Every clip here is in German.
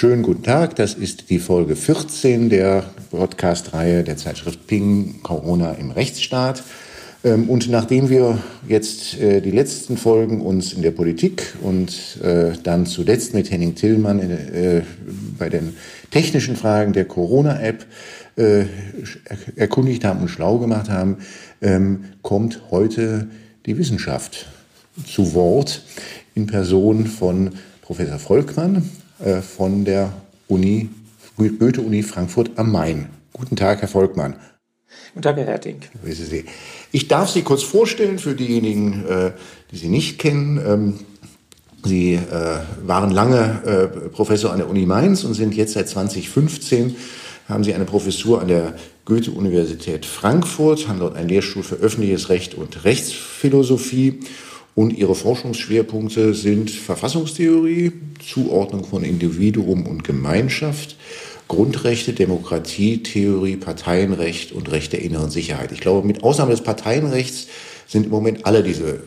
Schönen guten Tag, das ist die Folge 14 der Podcast-Reihe der Zeitschrift Ping Corona im Rechtsstaat. Ähm, und nachdem wir jetzt äh, die letzten Folgen uns in der Politik und äh, dann zuletzt mit Henning Tillmann äh, bei den technischen Fragen der Corona-App erkundigt haben und schlau gemacht haben, ähm, kommt heute die Wissenschaft zu Wort in Person von Professor Volkmann von der Uni, Goethe-Uni Frankfurt am Main. Guten Tag, Herr Volkmann. Guten Tag, Herr Herting. Ich darf Sie kurz vorstellen für diejenigen, äh, die Sie nicht kennen. Ähm, Sie äh, waren lange äh, Professor an der Uni Mainz und sind jetzt seit 2015 haben Sie eine Professur an der Goethe-Universität Frankfurt, haben dort einen Lehrstuhl für öffentliches Recht und Rechtsphilosophie. Und Ihre Forschungsschwerpunkte sind Verfassungstheorie, Zuordnung von Individuum und Gemeinschaft, Grundrechte, Demokratie, Theorie, Parteienrecht und Recht der inneren Sicherheit. Ich glaube, mit Ausnahme des Parteienrechts sind im Moment alle diese,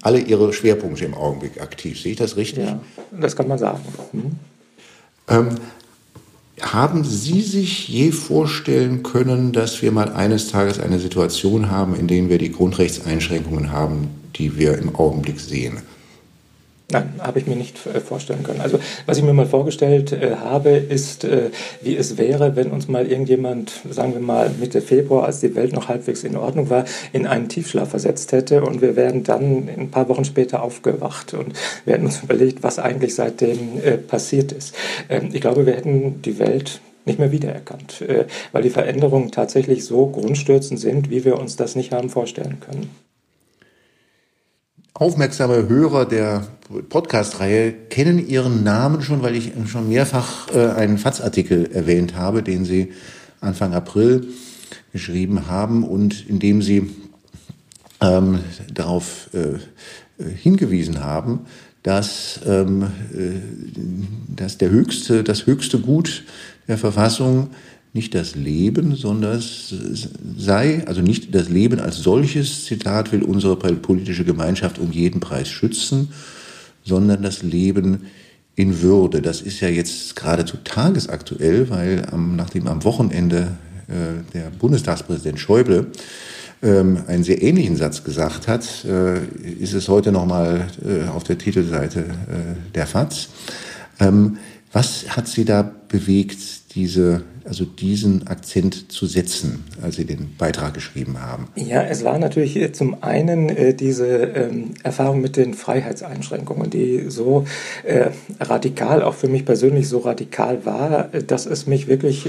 alle ihre Schwerpunkte im Augenblick aktiv. Sehe ich das richtig? Ja, das kann man sagen. Mhm. Ähm, haben Sie sich je vorstellen können, dass wir mal eines Tages eine Situation haben, in der wir die Grundrechtseinschränkungen haben, die wir im Augenblick sehen? Nein, habe ich mir nicht äh, vorstellen können. Also was ich mir mal vorgestellt äh, habe, ist, äh, wie es wäre, wenn uns mal irgendjemand, sagen wir mal Mitte Februar, als die Welt noch halbwegs in Ordnung war, in einen Tiefschlaf versetzt hätte und wir wären dann ein paar Wochen später aufgewacht und wir hätten uns überlegt, was eigentlich seitdem äh, passiert ist. Ähm, ich glaube, wir hätten die Welt nicht mehr wiedererkannt, äh, weil die Veränderungen tatsächlich so grundstürzend sind, wie wir uns das nicht haben vorstellen können aufmerksame Hörer der Podcast-Reihe kennen Ihren Namen schon, weil ich schon mehrfach äh, einen FATS-Artikel erwähnt habe, den Sie Anfang April geschrieben haben und in dem Sie ähm, darauf äh, hingewiesen haben, dass, ähm, äh, dass der höchste, das höchste Gut der Verfassung nicht das Leben, sondern es sei, also nicht das Leben als solches, Zitat, will unsere politische Gemeinschaft um jeden Preis schützen, sondern das Leben in Würde. Das ist ja jetzt geradezu tagesaktuell, weil am, nachdem am Wochenende äh, der Bundestagspräsident Schäuble ähm, einen sehr ähnlichen Satz gesagt hat, äh, ist es heute nochmal äh, auf der Titelseite äh, der FAZ. Ähm, was hat Sie da bewegt, diese, also diesen Akzent zu setzen, als Sie den Beitrag geschrieben haben? Ja, es war natürlich äh, zum einen äh, diese ähm, Erfahrung mit den Freiheitseinschränkungen, die so äh, radikal, auch für mich persönlich so radikal war, dass es mich wirklich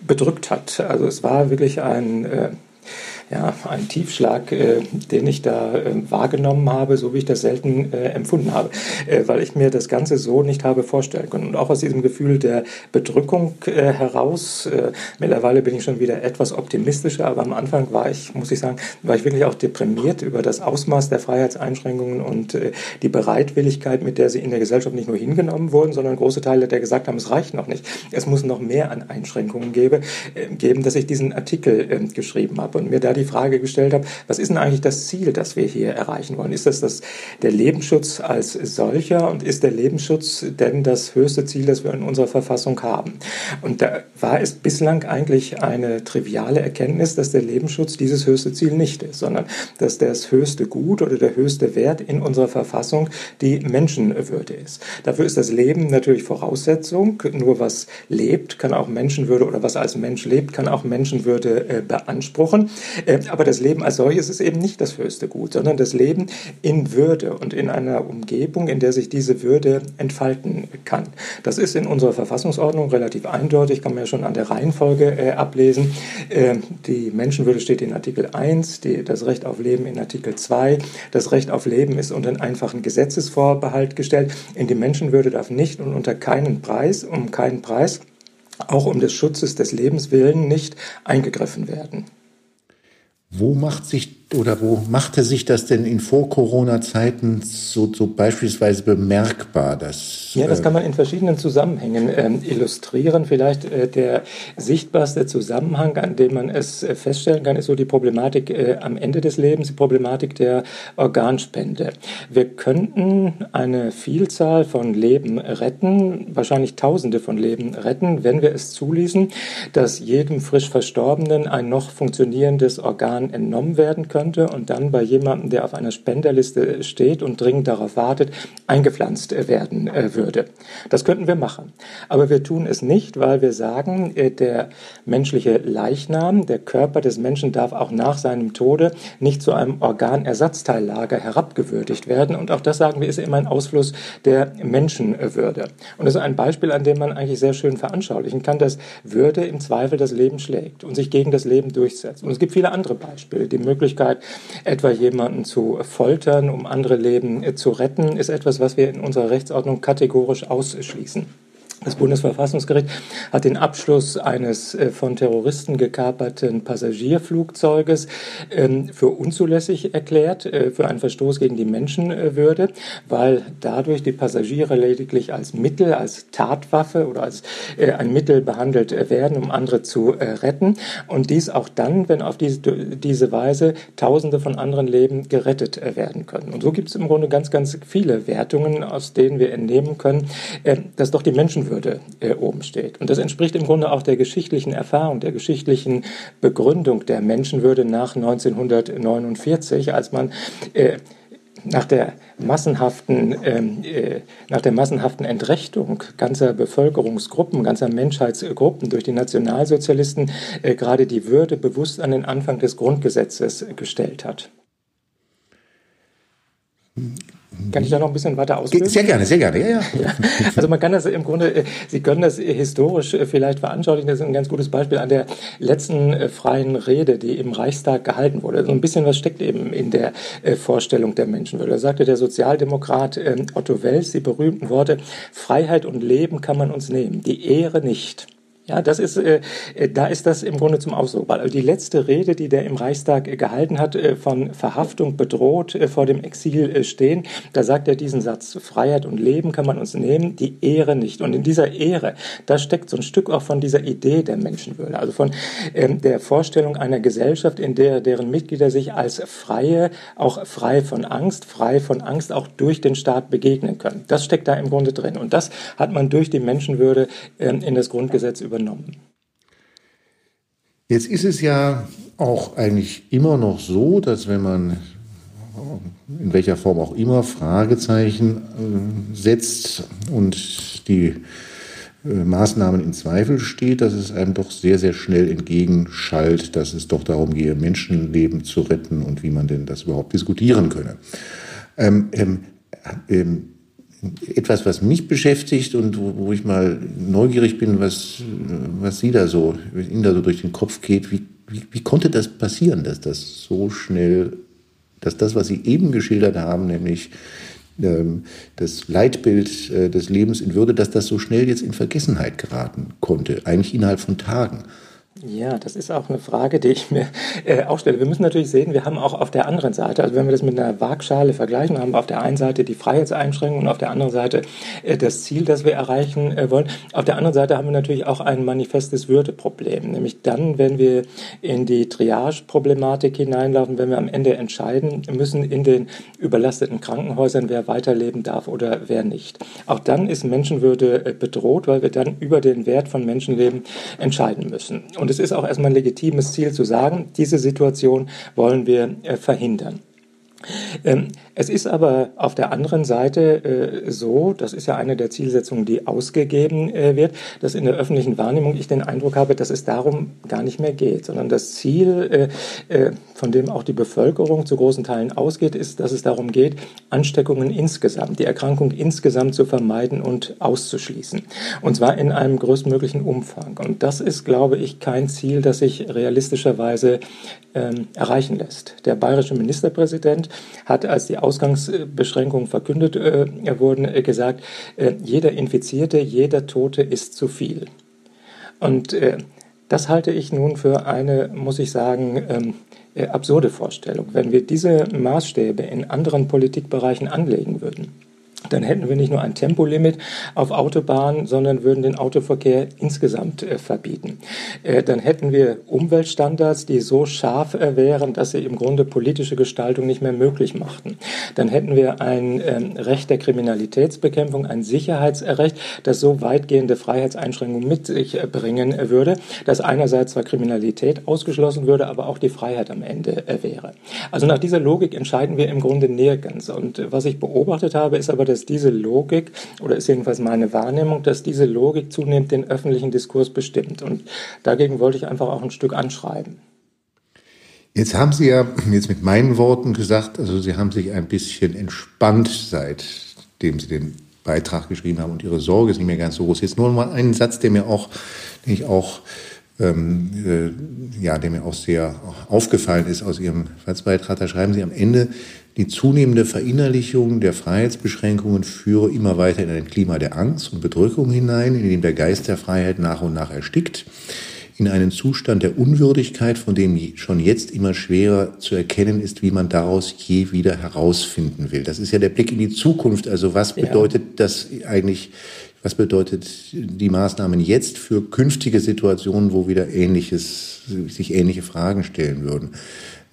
bedrückt hat. Also es war wirklich ein ja, ein Tiefschlag, äh, den ich da äh, wahrgenommen habe, so wie ich das selten äh, empfunden habe, äh, weil ich mir das Ganze so nicht habe vorstellen können. Und auch aus diesem Gefühl der Bedrückung äh, heraus, äh, mittlerweile bin ich schon wieder etwas optimistischer, aber am Anfang war ich, muss ich sagen, war ich wirklich auch deprimiert über das Ausmaß der Freiheitseinschränkungen und die Bereitwilligkeit, mit der sie in der Gesellschaft nicht nur hingenommen wurden, sondern große Teile der gesagt haben, es reicht noch nicht. Es muss noch mehr an Einschränkungen gebe, geben, dass ich diesen Artikel geschrieben habe und mir da die Frage gestellt habe, was ist denn eigentlich das Ziel, das wir hier erreichen wollen? Ist das, das der Lebensschutz als solcher und ist der Lebensschutz denn das höchste Ziel, das wir in unserer Verfassung haben? Und da war es bislang eigentlich eine triviale Erkenntnis, dass der Lebensschutz dieses höchste Ziel nicht ist, sondern dass das höchste Gut oder der höchste Wert in unserer Verfassung die Menschenwürde ist. Dafür ist das Leben natürlich Voraussetzung. Nur was lebt, kann auch Menschenwürde oder was als Mensch lebt, kann auch Menschenwürde äh, beanspruchen. Äh, aber das Leben als solches ist eben nicht das höchste Gut, sondern das Leben in Würde und in einer Umgebung, in der sich diese Würde entfalten kann. Das ist in unserer Verfassungsordnung relativ eindeutig, kann man ja schon an der Reihenfolge äh, ablesen. Äh, die Menschenwürde steht in Artikel 1, die, das Recht auf Leben in Artikel 2. Das Recht auf Leben ist unter einen einfachen Gesetzesvorbehalt gestellt. In die Menschenwürde darf nicht und unter keinen Preis, um keinen Preis, auch um des Schutzes des Lebens willen nicht eingegriffen werden. Wo macht sich oder wo machte sich das denn in Vor-Corona-Zeiten so, so beispielsweise bemerkbar? Dass, ja, das äh, kann man in verschiedenen Zusammenhängen ähm, illustrieren. Vielleicht äh, der sichtbarste Zusammenhang, an dem man es äh, feststellen kann, ist so die Problematik äh, am Ende des Lebens, die Problematik der Organspende. Wir könnten eine Vielzahl von Leben retten, wahrscheinlich Tausende von Leben retten, wenn wir es zuließen, dass jedem frisch Verstorbenen ein noch funktionierendes Organ entnommen werden könnte könnte und dann bei jemandem, der auf einer Spenderliste steht und dringend darauf wartet, eingepflanzt werden äh, würde. Das könnten wir machen. Aber wir tun es nicht, weil wir sagen, äh, der menschliche Leichnam, der Körper des Menschen darf auch nach seinem Tode nicht zu einem Organersatzteillager herabgewürdigt werden. Und auch das, sagen wir, ist immer ein Ausfluss der Menschenwürde. Und das ist ein Beispiel, an dem man eigentlich sehr schön veranschaulichen kann, dass Würde im Zweifel das Leben schlägt und sich gegen das Leben durchsetzt. Und es gibt viele andere Beispiele. Die Möglichkeit, Möglichkeit, etwa jemanden zu foltern, um andere Leben äh, zu retten, ist etwas, was wir in unserer Rechtsordnung kategorisch ausschließen. Das Bundesverfassungsgericht hat den Abschluss eines äh, von Terroristen gekaperten Passagierflugzeuges ähm, für unzulässig erklärt, äh, für einen Verstoß gegen die Menschenwürde, weil dadurch die Passagiere lediglich als Mittel, als Tatwaffe oder als äh, ein Mittel behandelt werden, um andere zu retten. Und dies auch dann, wenn auf diese, diese Weise Tausende von anderen Leben gerettet werden können. Und so gibt es im Grunde ganz, ganz viele Wertungen, aus denen wir entnehmen können, dass doch die Menschenwürde Menschenwürde äh, oben steht. Und das entspricht im Grunde auch der geschichtlichen Erfahrung, der geschichtlichen Begründung der Menschenwürde nach 1949, als man äh, nach der massenhaften, ähm, äh, nach der massenhaften Entrechtung ganzer Bevölkerungsgruppen, ganzer Menschheitsgruppen durch die Nationalsozialisten äh, gerade die Würde bewusst an den Anfang des Grundgesetzes gestellt hat. Kann ich da noch ein bisschen weiter ausführen? Sehr gerne, sehr gerne, ja, ja. Also man kann das im Grunde, äh, Sie können das historisch äh, vielleicht veranschaulichen. Das ist ein ganz gutes Beispiel an der letzten äh, freien Rede, die im Reichstag gehalten wurde. So ein bisschen was steckt eben in der Vorstellung der Menschenwürde. Da sagte der Sozialdemokrat ähm, Otto Wels die berühmten Worte, Freiheit und Leben kann man uns nehmen, die Ehre nicht. Ja, das ist, äh, äh, da ist das im Grunde zum Ausdruck. Weil die letzte Rede, die der im Reichstag äh, gehalten hat, äh, von Verhaftung bedroht, äh, vor dem Exil äh, stehen, da sagt er diesen Satz, Freiheit und Leben kann man uns nehmen, die Ehre nicht. Und in dieser Ehre, da steckt so ein Stück auch von dieser Idee der Menschenwürde, also von ähm, der Vorstellung einer Gesellschaft, in der deren Mitglieder sich als Freie, auch frei von Angst, frei von Angst auch durch den Staat begegnen können. Das steckt da im Grunde drin. Und das hat man durch die Menschenwürde ähm, in das Grundgesetz übernommen übernommen. Jetzt ist es ja auch eigentlich immer noch so, dass wenn man in welcher Form auch immer Fragezeichen äh, setzt und die äh, Maßnahmen in Zweifel steht, dass es einem doch sehr, sehr schnell entgegenschallt, dass es doch darum gehe, Menschenleben zu retten und wie man denn das überhaupt diskutieren könne. Ähm, ähm, ähm, etwas, was mich beschäftigt und wo, wo, ich mal neugierig bin, was, was Sie da so, Ihnen da so durch den Kopf geht. Wie, wie, wie konnte das passieren, dass das so schnell, dass das, was Sie eben geschildert haben, nämlich ähm, das Leitbild äh, des Lebens in Würde, dass das so schnell jetzt in Vergessenheit geraten konnte, eigentlich innerhalb von Tagen? Ja, das ist auch eine Frage, die ich mir äh, auch stelle. Wir müssen natürlich sehen, wir haben auch auf der anderen Seite, also wenn wir das mit einer Waagschale vergleichen, haben wir auf der einen Seite die Freiheitseinschränkungen und auf der anderen Seite äh, das Ziel, das wir erreichen äh, wollen. Auf der anderen Seite haben wir natürlich auch ein manifestes Würdeproblem, nämlich dann, wenn wir in die Triage-Problematik hineinlaufen, wenn wir am Ende entscheiden müssen in den überlasteten Krankenhäusern, wer weiterleben darf oder wer nicht. Auch dann ist Menschenwürde äh, bedroht, weil wir dann über den Wert von Menschenleben entscheiden müssen. Und es ist auch erstmal ein legitimes Ziel zu sagen, diese Situation wollen wir äh, verhindern. Ähm, es ist aber auf der anderen Seite äh, so, das ist ja eine der Zielsetzungen, die ausgegeben äh, wird, dass in der öffentlichen Wahrnehmung ich den Eindruck habe, dass es darum gar nicht mehr geht, sondern das Ziel, äh, von dem auch die Bevölkerung zu großen Teilen ausgeht, ist, dass es darum geht, Ansteckungen insgesamt, die Erkrankung insgesamt zu vermeiden und auszuschließen. Und zwar in einem größtmöglichen Umfang. Und das ist, glaube ich, kein Ziel, das sich realistischerweise ähm, erreichen lässt. Der bayerische Ministerpräsident hat, als die Ausgangsbeschränkungen verkündet äh, wurden, äh, gesagt, äh, jeder Infizierte, jeder Tote ist zu viel. Und äh, Das halte ich nun für eine, muss ich sagen, ähm, äh, absurde Vorstellung. Wenn wir diese Maßstäbe in anderen Politikbereichen anlegen würden, dann hätten wir nicht nur ein Tempolimit auf Autobahnen, sondern würden den Autoverkehr insgesamt äh, verbieten. Äh, dann hätten wir Umweltstandards, die so scharf äh, wären, dass sie im Grunde politische Gestaltung nicht mehr möglich machten. Dann hätten wir ein ähm, Recht der Kriminalitätsbekämpfung, ein Sicherheitsrecht, das so weitgehende Freiheitseinschränkungen mit sich bringen würde, dass einerseits zwar Kriminalität ausgeschlossen würde, aber auch die Freiheit am Ende wäre. Also nach dieser Logik entscheiden wir im Grunde nirgends. Und was ich beobachtet habe, ist aber, dass diese Logik, oder ist jedenfalls meine Wahrnehmung, dass diese Logik zunehmend den öffentlichen Diskurs bestimmt. Und dagegen wollte ich einfach auch ein Stück anschreiben. Jetzt haben Sie ja jetzt mit meinen Worten gesagt, also Sie haben sich ein bisschen entspannt, seitdem Sie den Beitrag geschrieben haben und Ihre Sorge ist nicht mehr ganz so groß. Jetzt nur mal einen Satz, der mir auch, den ich auch ähm, äh, ja, der mir auch sehr aufgefallen ist aus Ihrem Falsbeitrag. Da schreiben Sie am Ende, die zunehmende Verinnerlichung der Freiheitsbeschränkungen führe immer weiter in ein Klima der Angst und Bedrückung hinein, in dem der Geist der Freiheit nach und nach erstickt, in einen Zustand der Unwürdigkeit, von dem schon jetzt immer schwerer zu erkennen ist, wie man daraus je wieder herausfinden will. Das ist ja der Blick in die Zukunft. Also was bedeutet ja. das eigentlich, was bedeutet die Maßnahmen jetzt für künftige Situationen, wo wieder ähnliches, sich ähnliche Fragen stellen würden?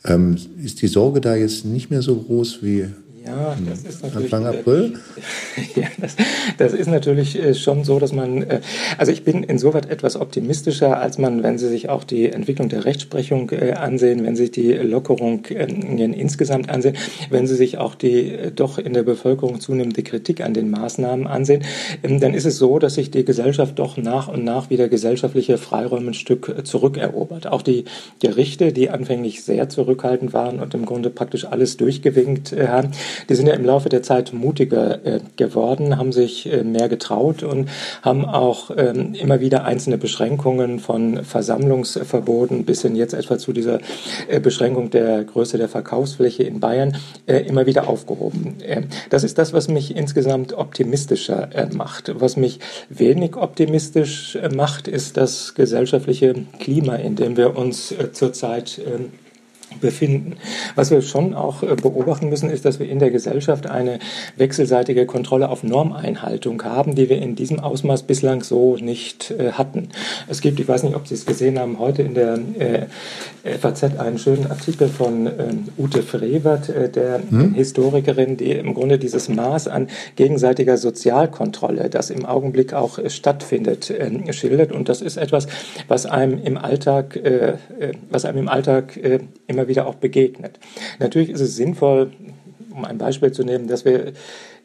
Ähm, ist die Sorge da jetzt nicht mehr so groß wie ja, das ist natürlich. Anfang April? ja, das, das, ist natürlich äh, schon so, dass man. Äh, also, ich bin insoweit etwas optimistischer, als man, wenn Sie sich auch die Entwicklung der Rechtsprechung äh, ansehen, wenn Sie sich die Lockerung insgesamt ansehen, wenn Sie sich auch die doch in der Bevölkerung zunehmende Kritik an den Maßnahmen ansehen, ähm, dann ist es so, dass sich die Gesellschaft doch nach und nach wieder gesellschaftliche Freiräume ein Stück zurückerobert. Auch die Gerichte, die anfänglich sehr zurückhaltend waren und im Grunde praktisch alles durchgewinkt haben, die sind ja im Laufe der Zeit mutiger äh, geworden, haben sich äh, mehr getraut und haben auch ähm, immer wieder einzelne Beschränkungen von Versammlungsverboten bis hin jetzt etwa zu dieser äh, Beschränkung der Größe der Verkaufsfläche in Bayern äh, immer wieder aufgehoben. Äh, das ist das, was mich insgesamt optimistischer äh, macht. Was mich wenig optimistisch macht, ist das gesellschaftliche Klima, in dem wir uns zurzeit ähm, befinden. Was wir schon auch äh, beobachten müssen, ist, dass wir in der Gesellschaft eine wechselseitige Kontrolle auf Normeinhaltung haben, die wir in diesem Ausmaß bislang so nicht äh, hatten. Es gibt, ich weiß nicht, ob Sie es gesehen haben, heute in der äh, FAZ einen schönen Artikel von ähm, Ute Frevert, der hm? Historikerin, die im Grunde dieses Maß an gegenseitiger Sozialkontrolle, das im Augenblick auch stattfindet, ähm, schildert. Und das ist etwas, was einem im Alltag, was einem im Alltag immer immer wieder auch begegnet. Natürlich ist es sinnvoll, um ein Beispiel zu nehmen, dass wir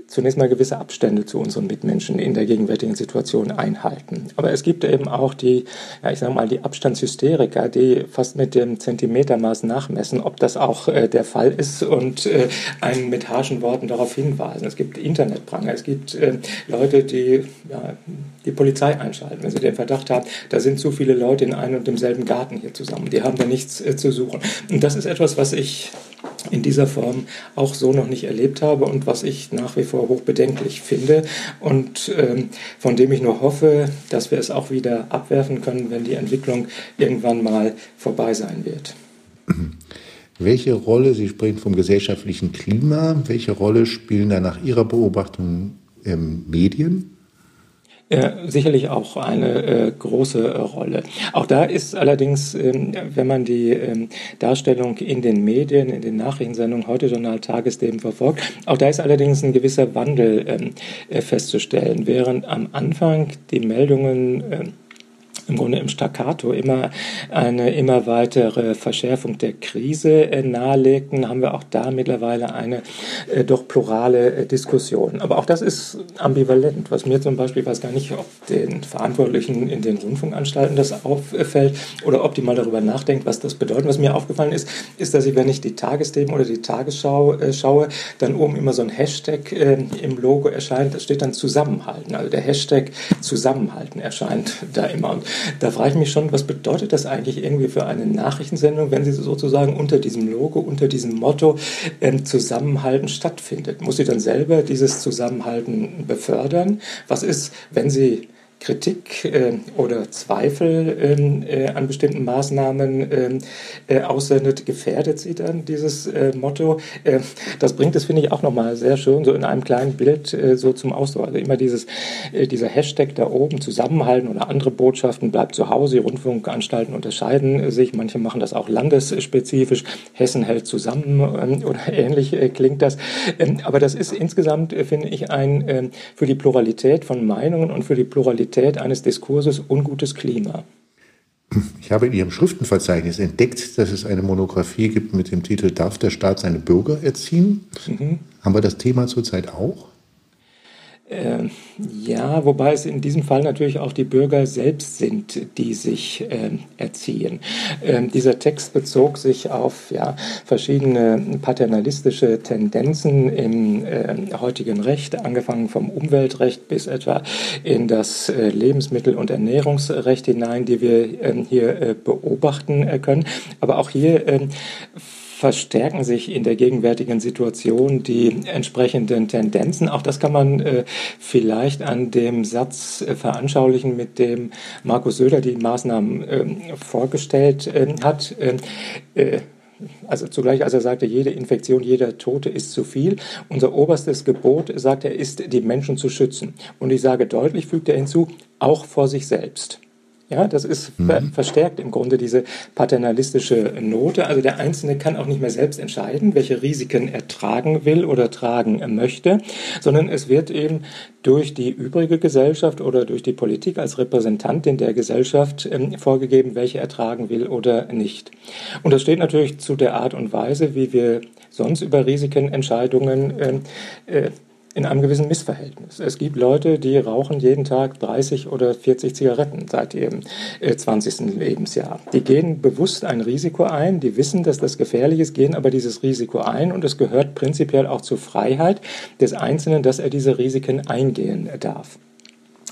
zunächst mal gewisse Abstände zu unseren Mitmenschen in der gegenwärtigen Situation einhalten. Aber es gibt eben auch die, ja, ich sage mal, die Abstandshysteriker, die fast mit dem Zentimetermaß nachmessen, ob das auch äh, der Fall ist und äh, einen mit harschen Worten darauf hinweisen. Es gibt Internetpranger, es gibt äh, Leute, die ja, die Polizei einschalten, wenn sie den Verdacht haben, da sind zu viele Leute in einem und demselben Garten hier zusammen. Die haben da nichts äh, zu suchen. Und das ist etwas, was ich in dieser Form auch so noch nicht erlebt habe und was ich nach wie vor hochbedenklich finde und ähm, von dem ich nur hoffe, dass wir es auch wieder abwerfen können, wenn die Entwicklung irgendwann mal vorbei sein wird. Welche Rolle, Sie sprechen vom gesellschaftlichen Klima, welche Rolle spielen da nach Ihrer Beobachtung ähm, Medien? Äh, sicherlich auch eine äh, große äh, Rolle. Auch da ist allerdings, ähm, wenn man die ähm, Darstellung in den Medien, in den Nachrichtensendungen, heute Journal, Tagesthemen verfolgt, auch da ist allerdings ein gewisser Wandel ähm, äh, festzustellen. Während am Anfang die Meldungen ähm, im Grunde im Staccato immer eine immer weitere Verschärfung der Krise äh, nahelegten, haben wir auch da mittlerweile eine äh, doch plurale äh, Diskussion. Aber auch das ist ambivalent, was mir zum Beispiel, ich weiß gar nicht, ob den Verantwortlichen in den Rundfunkanstalten das auffällt oder ob die mal darüber nachdenkt, was das bedeutet. Was mir aufgefallen ist, ist, dass ich, wenn ich die Tagesthemen oder die Tagesschau äh, schaue, dann oben immer so ein Hashtag äh, im Logo erscheint, das steht dann Zusammenhalten. Also der Hashtag Zusammenhalten erscheint da immer. Und da frage ich mich schon, was bedeutet das eigentlich irgendwie für eine Nachrichtensendung, wenn sie sozusagen unter diesem Logo, unter diesem Motto ähm, Zusammenhalten stattfindet? Muss sie dann selber dieses Zusammenhalten befördern? Was ist, wenn sie Kritik äh, oder Zweifel ähm, äh, an bestimmten Maßnahmen ähm, äh, aussendet, gefährdet sie dann dieses äh, Motto. Äh, das bringt es, finde ich, auch nochmal sehr schön so in einem kleinen Bild äh, so zum Ausdruck. Also immer dieses, dieser Hashtag da oben, zusammenhalten oder andere Botschaften, bleibt zu Hause, Rundfunkanstalten unterscheiden sich, manche machen das auch landesspezifisch, Hessen hält zusammen ähm, oder ähnlich klingt das. Ähm, aber das ist insgesamt, finde ich, ein für die Pluralität von Meinungen und für die Pluralität eines Diskurses ungutes Klima. Ich habe in Ihrem Schriftenverzeichnis entdeckt, dass es eine Monographie gibt mit dem Titel Darf der Staat seine Bürger erziehen? Mhm. Haben wir das Thema zurzeit auch? Äh, ja, wobei es in diesem Fall natürlich auch die Bürger selbst sind, die sich äh, erziehen. Ähm, dieser Text bezog sich auf ja, verschiedene paternalistische Tendenzen im äh, heutigen Recht, angefangen vom Umweltrecht bis etwa in das äh, Lebensmittel- und Ernährungsrecht hinein, die wir ähm, hier äh, beobachten äh, können. Aber auch hier ähm, verstärken sich in der gegenwärtigen Situation die entsprechenden Tendenzen. Auch das kann man äh, vielleicht an dem Satz äh, veranschaulichen, mit dem Markus Söder die Maßnahmen äh, vorgestellt ähm, hat. Ähm, äh, also zugleich, als er sagte, jede Infektion, jeder Tote ist zu viel. Unser oberstes Gebot, sagt er, ist, die Menschen zu schützen. Und ich sage deutlich, fügt er hinzu, auch vor sich selbst. Ja, das ist mhm. verstärkt im Grunde diese paternalistische Note. Also der Einzelne kann auch nicht mehr selbst entscheiden, welche Risiken er tragen will oder tragen möchte, sondern es wird eben durch die übrige Gesellschaft oder durch die Politik als Repräsentantin der Gesellschaft äh, vorgegeben, welche er tragen will oder nicht. Und das steht natürlich zu der Art und Weise, wie wir sonst über Risikenentscheidungen äh, äh, in einem gewissen Missverhältnis. Es gibt Leute, die rauchen jeden Tag 30 oder 40 Zigaretten seit ihrem 20. Äh, Lebensjahr. Die gehen bewusst ein Risiko ein, die wissen, dass das gefährlich ist, gehen aber dieses Risiko ein und es gehört prinzipiell auch zur Freiheit des Einzelnen, dass er diese Risiken eingehen darf.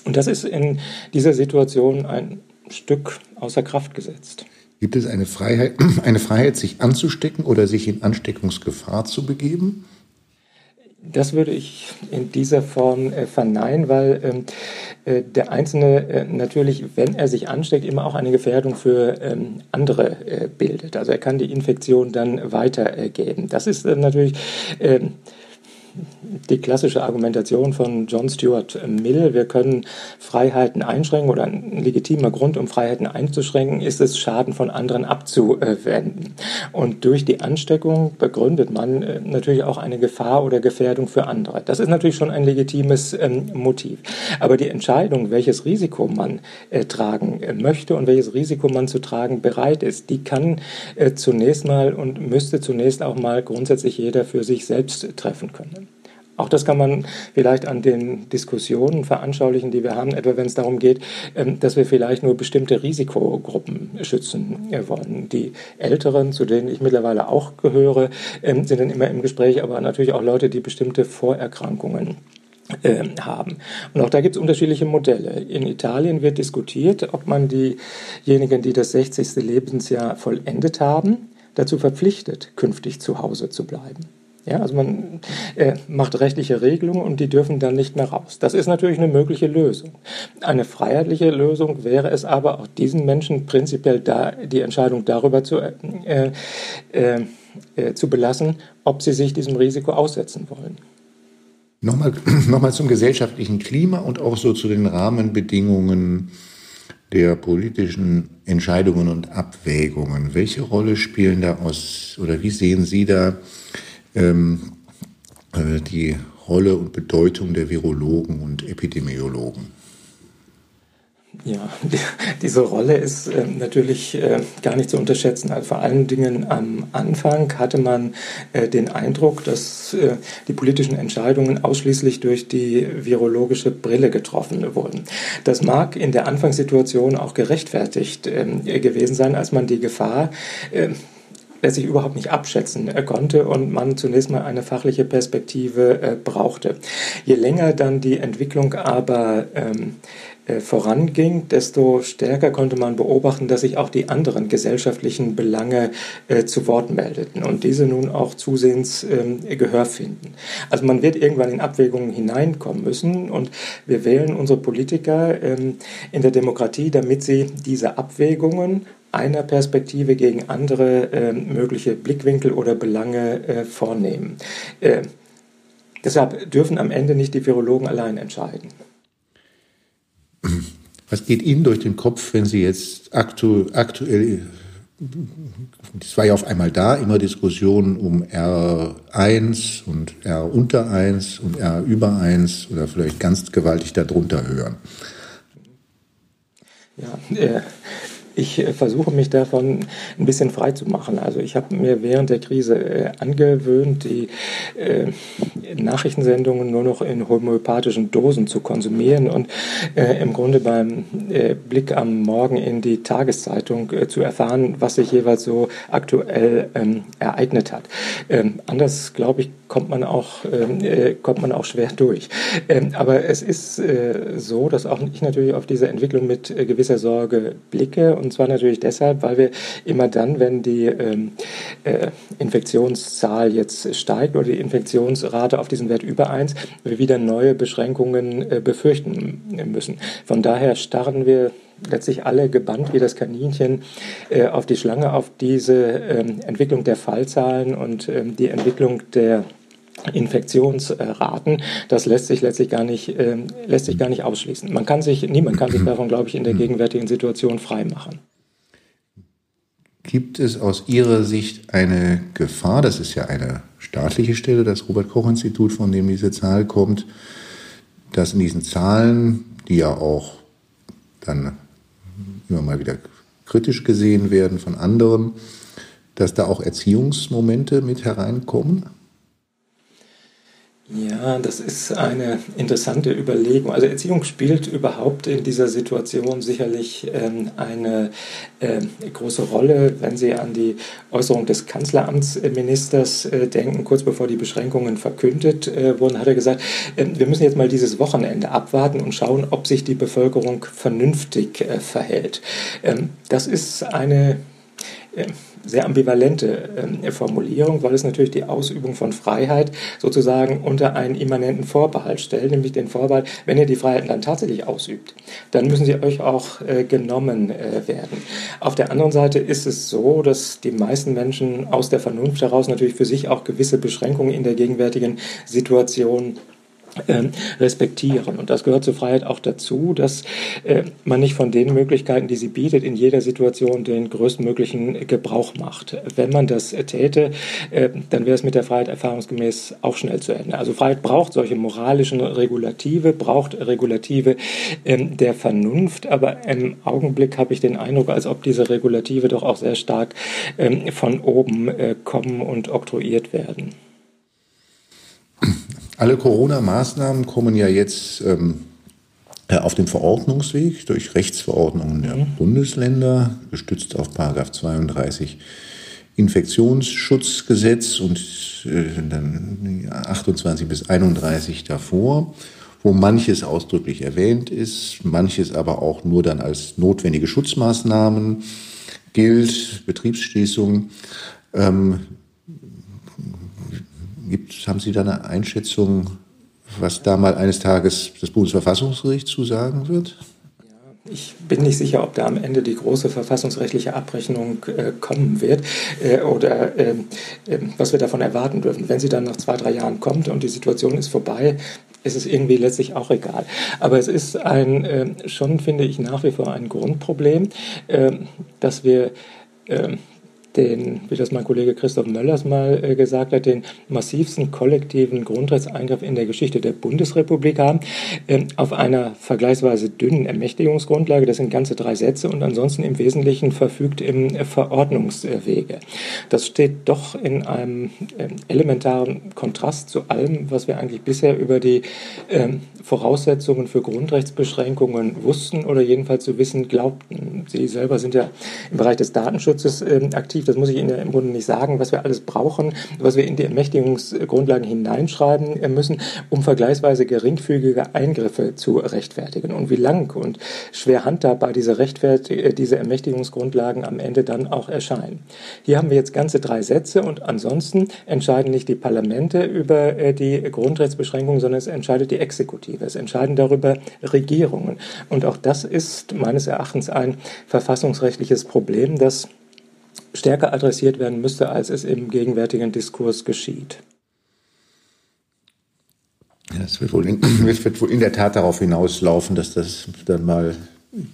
Und das ist in dieser Situation ein Stück außer Kraft gesetzt. Gibt es eine Freiheit, eine Freiheit, sich anzustecken oder sich in Ansteckungsgefahr zu begeben? Das würde ich in dieser Form äh, verneinen, weil ähm, äh, der Einzelne äh, natürlich, wenn er sich ansteckt, immer auch eine Gefährdung für ähm, andere äh, bildet. Also er kann die Infektion dann weitergeben. Das ist äh, natürlich ähm, die klassische Argumentation von John Stuart Mill, wir können Freiheiten einschränken oder ein legitimer Grund, um Freiheiten einzuschränken, ist es, Schaden von anderen abzuwenden. Und durch die Ansteckung begründet man äh, natürlich auch eine Gefahr oder Gefährdung für andere. Das ist natürlich schon ein legitimes ähm, Motiv. Aber die Entscheidung, welches Risiko man äh, tragen äh, möchte und welches Risiko man zu tragen bereit ist, die kann zunächst mal und müsste zunächst auch mal grundsätzlich jeder für sich selbst treffen können. Auch das kann man vielleicht an den Diskussionen veranschaulichen, die wir haben, etwa wenn es darum geht, ähm, dass wir vielleicht nur bestimmte Risikogruppen schützen äh, wollen. Die Älteren, zu denen ich mittlerweile auch gehöre, ähm, sind dann immer im Gespräch, aber natürlich auch Leute, die bestimmte Vorerkrankungen ähm, haben. Und auch da gibt es unterschiedliche Modelle. In Italien wird diskutiert, ob man diejenigen, die das 60. Lebensjahr vollendet haben, dazu verpflichtet, künftig zu Hause zu bleiben. Ja, also man äh, macht rechtliche Regelungen und die dürfen dann nicht mehr raus. Das ist natürlich eine mögliche Lösung. Eine freiheitliche Lösung wäre es aber auch diesen Menschen prinzipiell da, die Entscheidung darüber zu, äh, äh, äh, zu belassen, ob sie sich diesem Risiko aussetzen wollen. Nochmal, nochmal zum gesellschaftlichen Klima und auch so zu den Rahmenbedingungen der politischen Entscheidungen und Abwägungen. Welche Rolle spielen da aus oder wie sehen Sie da ähm, äh, die Rolle und Bedeutung der Virologen und Epidemiologen. Ja, die, diese Rolle ist äh, natürlich äh, gar nicht zu unterschätzen. Also vor allen Dingen am Anfang hatte man äh, den Eindruck, dass äh, die politischen Entscheidungen ausschließlich durch die virologische Brille getroffen wurden. Das mag in der Anfangssituation auch gerechtfertigt ähm, gewesen sein, als man die Gefahr ähm, letztlich überhaupt nicht abschätzen äh, konnte und man zunächst mal eine fachliche Perspektive äh, brauchte. Je länger dann die Entwicklung aber ähm, äh, voranging, desto stärker konnte man beobachten, dass sich auch die anderen gesellschaftlichen Belange äh, zu Wort meldeten und diese nun auch zusehends ähm, Gehör finden. Also man wird irgendwann in Abwägungen hineinkommen müssen und wir wählen unsere Politiker ähm, in der Demokratie, damit sie diese Abwägungen einer Perspektive gegen andere äh, mögliche Blickwinkel oder Belange äh, vornehmen. Äh, deshalb dürfen am Ende nicht die Virologen allein entscheiden. Was geht Ihnen durch den Kopf, wenn Sie jetzt aktu aktuell, es war ja auf einmal da, immer Diskussionen um R1 und R unter 1 und R über 1 oder vielleicht ganz gewaltig darunter hören? Ja, äh, ich äh, versuche mich davon ein bisschen frei zu machen. Also ich habe mir während der Krise äh, angewöhnt, die äh, Nachrichtensendungen nur noch in homöopathischen Dosen zu konsumieren und im Grunde beim Blick am Morgen in die Tageszeitung zu erfahren, was sich jeweils so aktuell ähm, ereignet hat. Ähm, anders, glaube ich, kommt man auch, ähm, kommt man auch schwer durch. Ähm, aber es ist so, dass auch ich natürlich auf diese Entwicklung mit gewisser Sorge blicke und zwar natürlich deshalb, weil wir immer dann, wenn die ähm, äh, Infektionszahl jetzt steigt oder die Infektionsrate auf diesen Wert über 1, wir wieder neue Beschränkungen äh, befürchten müssen. Von daher starren wir letztlich alle gebannt wie das Kaninchen äh, auf die Schlange, auf diese ähm, Entwicklung der Fallzahlen und ähm, die Entwicklung der Infektionsraten, das lässt sich letztlich gar nicht, äh, lässt sich gar nicht ausschließen. Man kann sich, niemand kann sich davon, glaube ich, in der gegenwärtigen Situation freimachen. Gibt es aus Ihrer Sicht eine Gefahr, das ist ja eine staatliche Stelle, das Robert Koch Institut, von dem diese Zahl kommt, dass in diesen Zahlen, die ja auch dann immer mal wieder kritisch gesehen werden von anderen, dass da auch Erziehungsmomente mit hereinkommen? Ja, das ist eine interessante Überlegung. Also Erziehung spielt überhaupt in dieser Situation sicherlich ähm, eine äh, große Rolle, wenn Sie an die Äußerung des Kanzleramtsministers äh, denken. Kurz bevor die Beschränkungen verkündet äh, wurden, hat er gesagt, ähm, wir müssen jetzt mal dieses Wochenende abwarten und schauen, ob sich die Bevölkerung vernünftig äh, verhält. Ähm, das ist eine sehr ambivalente äh, Formulierung, weil es natürlich die Ausübung von Freiheit sozusagen unter einen immanenten Vorbehalt stellt, nämlich den Vorbehalt, wenn ihr die Freiheiten dann tatsächlich ausübt, dann müssen sie euch auch äh, genommen äh, werden. Auf der anderen Seite ist es so, dass die meisten Menschen aus der Vernunft heraus natürlich für sich auch gewisse Beschränkungen in der gegenwärtigen Situation ähm, respektieren. Und das gehört zur Freiheit auch dazu, dass äh, man nicht von den Möglichkeiten, die sie bietet, in jeder Situation den größtmöglichen Gebrauch macht. Wenn man das täte, äh, dann wäre es mit der Freiheit erfahrungsgemäß auch schnell zu Ende. Also Freiheit braucht solche moralischen Regulative, braucht Regulative ähm, der Vernunft, aber im Augenblick habe ich den Eindruck, als ob diese Regulative doch auch sehr stark ähm, von oben äh, kommen und oktroyiert werden. Alle Corona-Maßnahmen kommen ja jetzt ähm, äh, auf dem Verordnungsweg durch Rechtsverordnungen der mhm. Bundesländer, gestützt auf Paragraph 32 Infektionsschutzgesetz und äh, dann 28 bis 31 davor, wo manches ausdrücklich erwähnt ist, manches aber auch nur dann als notwendige Schutzmaßnahmen gilt, Betriebsschließung. Ähm, Gibt, haben Sie da eine Einschätzung, was da mal eines Tages das Bundesverfassungsgericht zu sagen wird? Ich bin nicht sicher, ob da am Ende die große verfassungsrechtliche Abrechnung äh, kommen wird äh, oder äh, was wir davon erwarten dürfen. Wenn sie dann nach zwei, drei Jahren kommt und die Situation ist vorbei, ist es irgendwie letztlich auch egal. Aber es ist ein, ähm, schon finde ich nach wie vor ein Grundproblem, ähm, dass wir den, wie das mein Kollege Christoph Möllers mal äh, gesagt hat, den massivsten kollektiven Grundrechtseingriff in der Geschichte der Bundesrepublik haben, äh, auf einer vergleichsweise dünnen Ermächtigungsgrundlage. Das sind ganze drei Sätze und ansonsten im Wesentlichen verfügt im Verordnungswege. Das steht doch in einem äh, elementaren Kontrast zu allem, was wir eigentlich bisher über die ähm, Voraussetzungen für Grundrechtsbeschränkungen wussten oder jedenfalls zu wissen glaubten. Sie selber sind ja im Bereich des Datenschutzes äh, aktiv. Das muss ich Ihnen ja im Grunde nicht sagen, was wir alles brauchen, was wir in die Ermächtigungsgrundlagen hineinschreiben müssen, um vergleichsweise geringfügige Eingriffe zu rechtfertigen. Und wie lang und schwer handhabbar diese, Rechtfert äh, diese Ermächtigungsgrundlagen am Ende dann auch erscheinen. Hier haben wir jetzt ganze drei Sätze und ansonsten entscheiden nicht die Parlamente über äh, die Grundrechtsbeschränkungen, sondern es entscheidet die Exekutive. Es entscheiden darüber Regierungen. Und auch das ist meines Erachtens ein verfassungsrechtliches Problem, das stärker adressiert werden müsste, als es im gegenwärtigen Diskurs geschieht. Ja, es wird, wohl in, es wird wohl in der Tat darauf hinauslaufen, dass das dann mal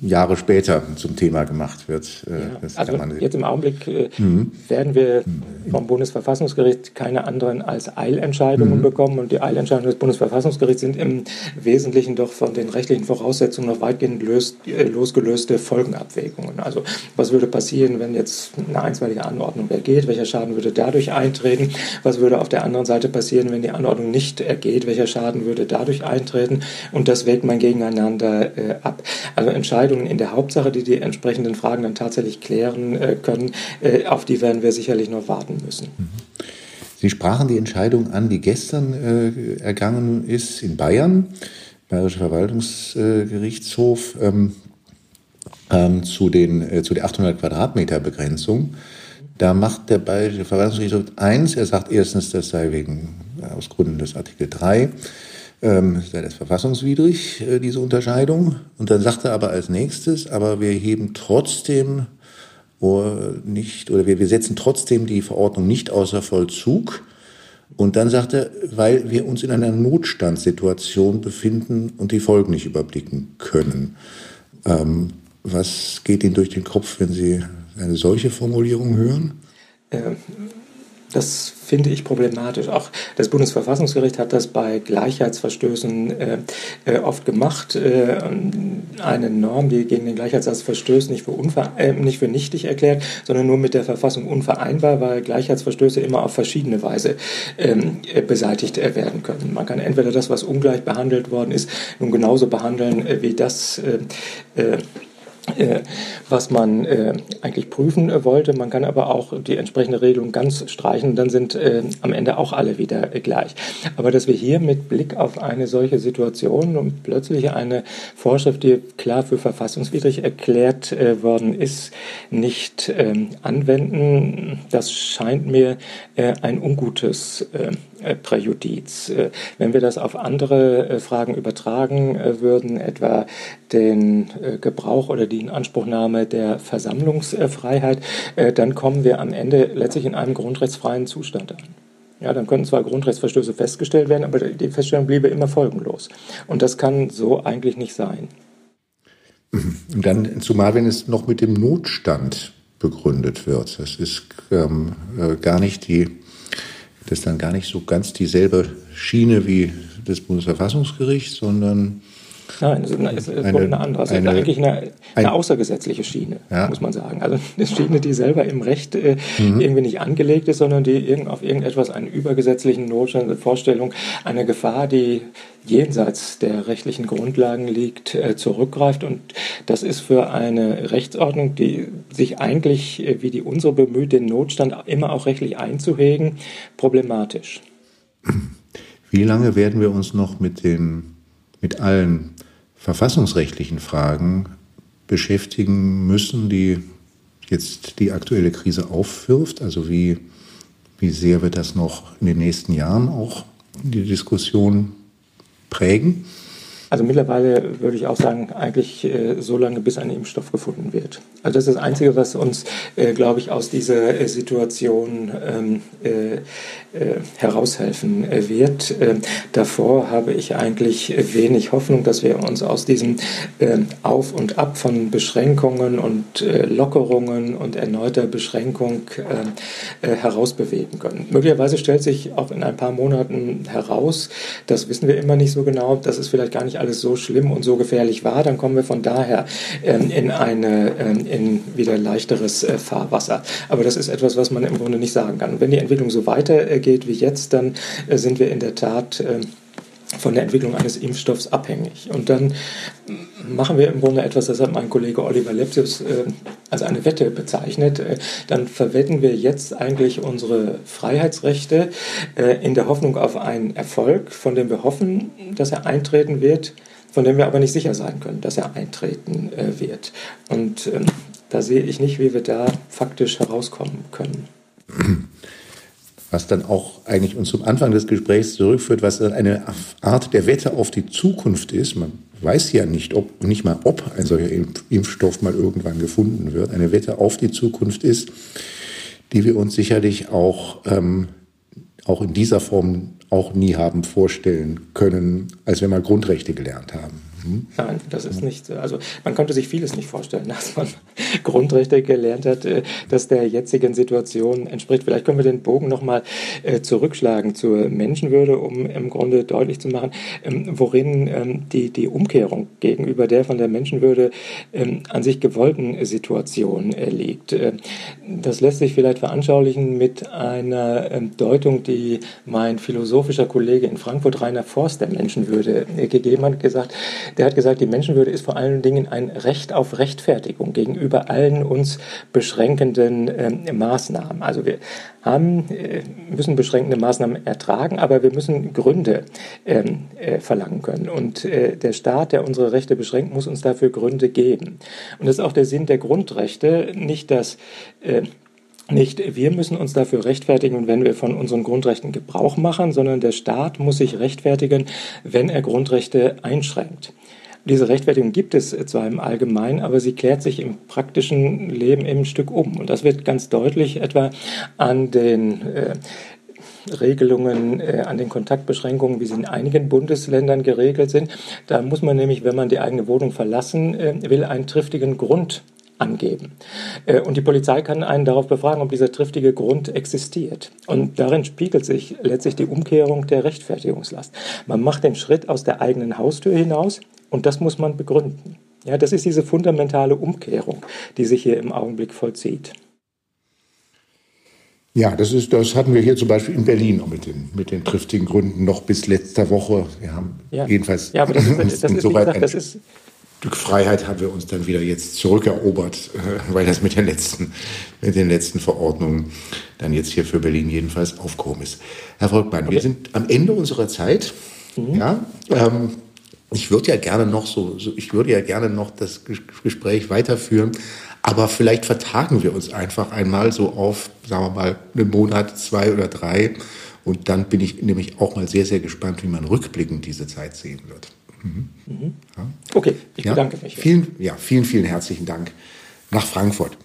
Jahre später zum Thema gemacht wird. Äh, ja, also jetzt im Augenblick äh, mhm. werden wir vom Bundesverfassungsgericht keine anderen als Eilentscheidungen mhm. bekommen und die Eilentscheidungen des Bundesverfassungsgerichts sind im Wesentlichen doch von den rechtlichen Voraussetzungen noch weitgehend löst, äh, losgelöste Folgenabwägungen. Also was würde passieren, wenn jetzt eine einstweilige Anordnung ergeht? Welcher Schaden würde dadurch eintreten? Was würde auf der anderen Seite passieren, wenn die Anordnung nicht ergeht? Welcher Schaden würde dadurch eintreten? Und das wägt man gegeneinander äh, ab. Also Entscheidungen in der Hauptsache, die die entsprechenden Fragen dann tatsächlich klären äh, können, äh, auf die werden wir sicherlich noch warten müssen. Sie sprachen die Entscheidung an, die gestern äh, ergangen ist in Bayern, Bayerischer Verwaltungsgerichtshof, ähm, ähm, zu, den, äh, zu der 800 Quadratmeter Begrenzung. Da macht der Bayerische Verwaltungsgerichtshof eins, er sagt erstens, das sei wegen, aus Gründen des Artikel 3 ähm, sei das verfassungswidrig, äh, diese Unterscheidung. Und dann sagt er aber als nächstes, aber wir heben trotzdem oder nicht, oder wir, wir setzen trotzdem die Verordnung nicht außer Vollzug. Und dann sagt er, weil wir uns in einer Notstandssituation befinden und die Folgen nicht überblicken können. Ähm, was geht Ihnen durch den Kopf, wenn Sie eine solche Formulierung hören? Ähm das finde ich problematisch. Auch das Bundesverfassungsgericht hat das bei Gleichheitsverstößen äh, äh, oft gemacht. Äh, eine Norm, die gegen den Gleichheitssatz verstößt, nicht für, äh, nicht für nichtig erklärt, sondern nur mit der Verfassung unvereinbar, weil Gleichheitsverstöße immer auf verschiedene Weise ähm, äh, beseitigt äh, werden können. Man kann entweder das, was ungleich behandelt worden ist, nun genauso behandeln wie das was man äh, eigentlich prüfen äh, wollte. Man kann aber auch die entsprechende Regelung ganz streichen, dann sind äh, am Ende auch alle wieder gleich. Aber dass wir hier mit Blick auf eine solche Situation und plötzlich eine Vorschrift, die klar für verfassungswidrig erklärt worden ist, nicht ähm, anwenden, das scheint mir ein ungutes äh, Präjudiz. Äh, wenn wir das auf andere äh, Fragen übertragen würden, etwa den Gebrauch oder die Inanspruchnahme der Versammlungsfreiheit, dann kommen wir am Ende letztlich in einem grundrechtsfreien Zustand an. Ja, dann könnten zwar Grundrechtsverstöße festgestellt werden, aber die Feststellung bliebe immer folgenlos. Und das kann so eigentlich nicht sein. Und dann, zumal wenn es noch mit dem Notstand begründet wird. Das ist ähm, gar nicht die das ist dann gar nicht so ganz dieselbe Schiene wie das Bundesverfassungsgericht, sondern Nein, es ist, eine, es ist eine, eine andere. Es ist eine, eigentlich eine, eine außergesetzliche Schiene, ja. muss man sagen. Also eine Schiene, die selber im Recht äh, mhm. irgendwie nicht angelegt ist, sondern die irgend, auf irgendetwas einen übergesetzlichen Notstand, eine Vorstellung, eine Gefahr, die jenseits der rechtlichen Grundlagen liegt, äh, zurückgreift. Und das ist für eine Rechtsordnung, die sich eigentlich, äh, wie die unsere bemüht, den Notstand immer auch rechtlich einzuhegen, problematisch. Wie lange werden wir uns noch mit den mit allen verfassungsrechtlichen Fragen beschäftigen müssen, die jetzt die aktuelle Krise aufwirft. Also wie, wie sehr wird das noch in den nächsten Jahren auch die Diskussion prägen? Also mittlerweile würde ich auch sagen, eigentlich äh, so lange, bis ein Impfstoff gefunden wird. Also das ist das Einzige, was uns, äh, glaube ich, aus dieser äh, Situation ähm, äh, äh, heraushelfen äh, wird. Ähm, davor habe ich eigentlich wenig Hoffnung, dass wir uns aus diesem ähm, Auf und Ab von Beschränkungen und Lockerungen und erneuter Beschränkung ähm, herausbewegen können. Möglicherweise stellt sich auch in ein paar Monaten heraus, das wissen wir immer nicht so genau, dass es vielleicht gar nicht alles so schlimm und so gefährlich war, dann kommen wir von daher ähm, in eine ähm, in wieder leichteres äh, Fahrwasser. Aber das ist etwas, was man im Grunde nicht sagen kann. Und wenn die Entwicklung so weitergeht wie jetzt, dann äh, sind wir in der Tat ähm, von der Entwicklung eines Impfstoffs abhängig. Und dann machen wir im Grunde etwas, das hat mein Kollege Oliver Lepsius äh, als eine Wette bezeichnet. Äh, dann verwetten wir jetzt eigentlich unsere Freiheitsrechte äh, in der Hoffnung auf einen Erfolg, von dem wir hoffen, dass er eintreten wird, von dem wir aber nicht sicher sein können, dass er eintreten äh, wird. Und ähm, da sehe ich nicht, wie wir da faktisch herauskommen können was dann auch eigentlich uns zum Anfang des Gesprächs zurückführt, was eine Art der Wette auf die Zukunft ist. Man weiß ja nicht, ob, nicht mal ob ein solcher Impfstoff mal irgendwann gefunden wird. Eine Wette auf die Zukunft ist, die wir uns sicherlich auch, ähm, auch in dieser Form auch nie haben vorstellen können, als wir mal Grundrechte gelernt haben. Hm? Nein, das ist nicht, also man konnte sich vieles nicht vorstellen, dass man Grundrechte gelernt hat, äh, dass der jetzigen Situation entspricht. Vielleicht können wir den Bogen nochmal äh, zurückschlagen zur Menschenwürde, um im Grunde deutlich zu machen, ähm, worin ähm, die, die Umkehrung gegenüber der von der Menschenwürde ähm, an sich gewollten Situation äh, liegt. Das lässt sich vielleicht veranschaulichen mit einer Deutung, die mein philosophischer Kollege in Frankfurt, Rainer Forst, der Menschenwürde gegeben hat, gesagt, der hat gesagt, die Menschenwürde ist vor allen Dingen ein Recht auf Rechtfertigung gegenüber allen uns beschränkenden äh, Maßnahmen. Also wir haben, äh, müssen beschränkende Maßnahmen ertragen, aber wir müssen Gründe ähm, äh, verlangen können. Und äh, der Staat, der unsere Rechte beschränkt, muss uns dafür Gründe geben. Und das ist auch der Sinn der Grundrechte, nicht dass äh, nicht wir müssen uns dafür rechtfertigen, wenn wir von unseren Grundrechten Gebrauch machen, sondern der Staat muss sich rechtfertigen, wenn er Grundrechte einschränkt. Diese Rechtfertigung gibt es zwar im Allgemeinen, aber sie klärt sich im praktischen Leben eben ein Stück um. Und das wird ganz deutlich etwa an den äh, Regelungen äh, an den Kontaktbeschränkungen, wie sie in einigen Bundesländern geregelt sind. Da muss man nämlich, wenn man die eigene Wohnung verlassen äh, will, einen triftigen Grund angeben. Äh, und die Polizei kann einen darauf befragen, ob dieser triftige Grund existiert. Und darin spiegelt sich letztlich die Umkehrung der Rechtfertigungslast. Man macht den Schritt aus der eigenen Haustür hinaus und das muss man begründen. Ja, das ist diese fundamentale Umkehrung, die sich hier im Augenblick vollzieht. Ja, das, ist, das hatten wir hier zum Beispiel in Berlin mit den, mit den triftigen Gründen noch bis letzter Woche. Wir haben ja. jedenfalls ja, aber das ist, das ist, gesagt, das ist Stück Freiheit haben wir uns dann wieder jetzt zurückerobert, äh, weil das mit den letzten, mit den letzten Verordnungen dann jetzt hier für Berlin jedenfalls aufgehoben ist. Herr Volkmann, okay. wir sind am Ende unserer Zeit. Mhm. Ja, ähm, ich würde ja gerne noch so, so, ich würde ja gerne noch das Gespräch weiterführen, aber vielleicht vertagen wir uns einfach einmal so auf, sagen wir mal, einen Monat, zwei oder drei. Und dann bin ich nämlich auch mal sehr, sehr gespannt, wie man rückblickend diese Zeit sehen wird. Mhm. Mhm. Ja. Okay, ich bedanke mich. Vielen, ja, vielen, vielen herzlichen Dank nach Frankfurt.